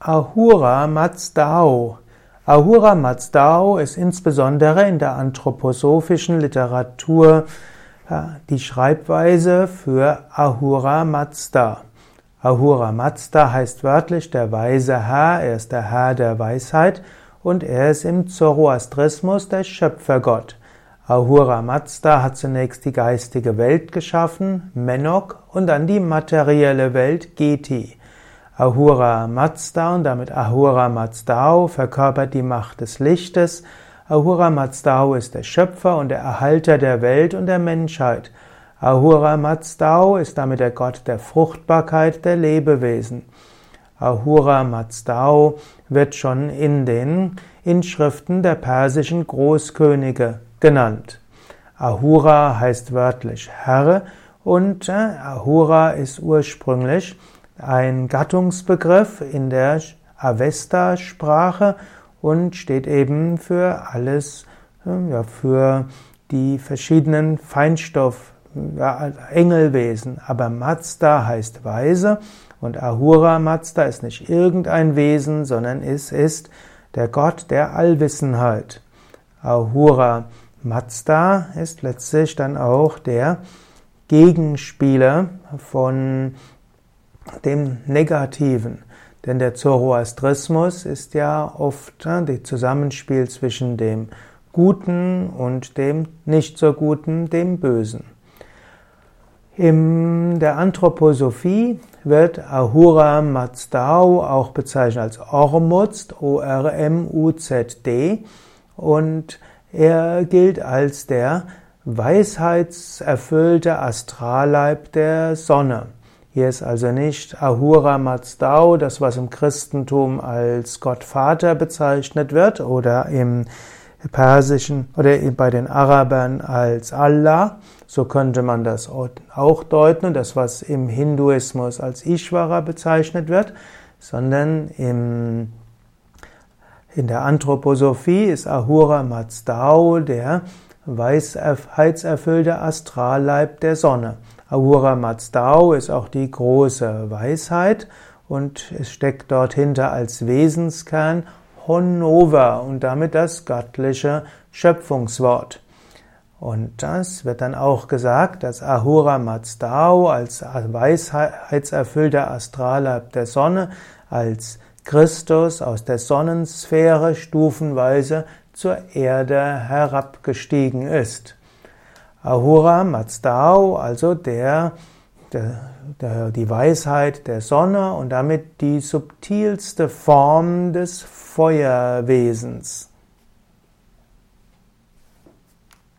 Ahura Mazdao. Ahura Mazdao ist insbesondere in der anthroposophischen Literatur die Schreibweise für Ahura Mazda. Ahura Mazda heißt wörtlich der weise Herr, er ist der Herr der Weisheit und er ist im Zoroastrismus der Schöpfergott. Ahura Mazda hat zunächst die geistige Welt geschaffen, Menok, und dann die materielle Welt, Geti. Ahura Mazda und damit Ahura Mazdao verkörpert die Macht des Lichtes. Ahura Mazdao ist der Schöpfer und der Erhalter der Welt und der Menschheit. Ahura Mazdao ist damit der Gott der Fruchtbarkeit der Lebewesen. Ahura Mazdao wird schon in den Inschriften der persischen Großkönige genannt. Ahura heißt wörtlich Herr und äh, Ahura ist ursprünglich ein Gattungsbegriff in der Avesta-Sprache und steht eben für alles, ja, für die verschiedenen Feinstoff, ja, Engelwesen. Aber Mazda heißt Weise und Ahura Mazda ist nicht irgendein Wesen, sondern es ist der Gott der Allwissenheit. Ahura Mazda ist letztlich dann auch der Gegenspieler von dem Negativen. Denn der Zoroastrismus ist ja oft äh, das Zusammenspiel zwischen dem Guten und dem nicht so Guten, dem Bösen. In der Anthroposophie wird Ahura Mazdao auch bezeichnet als Ormuzd, O-R-M-U-Z-D, und er gilt als der weisheitserfüllte Astralleib der Sonne. Hier ist also nicht Ahura Mazdao, das was im Christentum als Gottvater bezeichnet wird oder im persischen oder bei den Arabern als Allah. So könnte man das auch deuten, das was im Hinduismus als Ishvara bezeichnet wird, sondern im, in der Anthroposophie ist Ahura Mazdao der weisheitserfüllte Astralleib der Sonne. Ahura Mazdao ist auch die große Weisheit und es steckt dort hinter als Wesenskern Honova und damit das göttliche Schöpfungswort. Und das wird dann auch gesagt, dass Ahura Mazdao als weisheitserfüllter Astralleib der Sonne, als Christus aus der Sonnensphäre stufenweise zur Erde herabgestiegen ist. Ahura Mazdao, also der, der, der, die Weisheit der Sonne und damit die subtilste Form des Feuerwesens.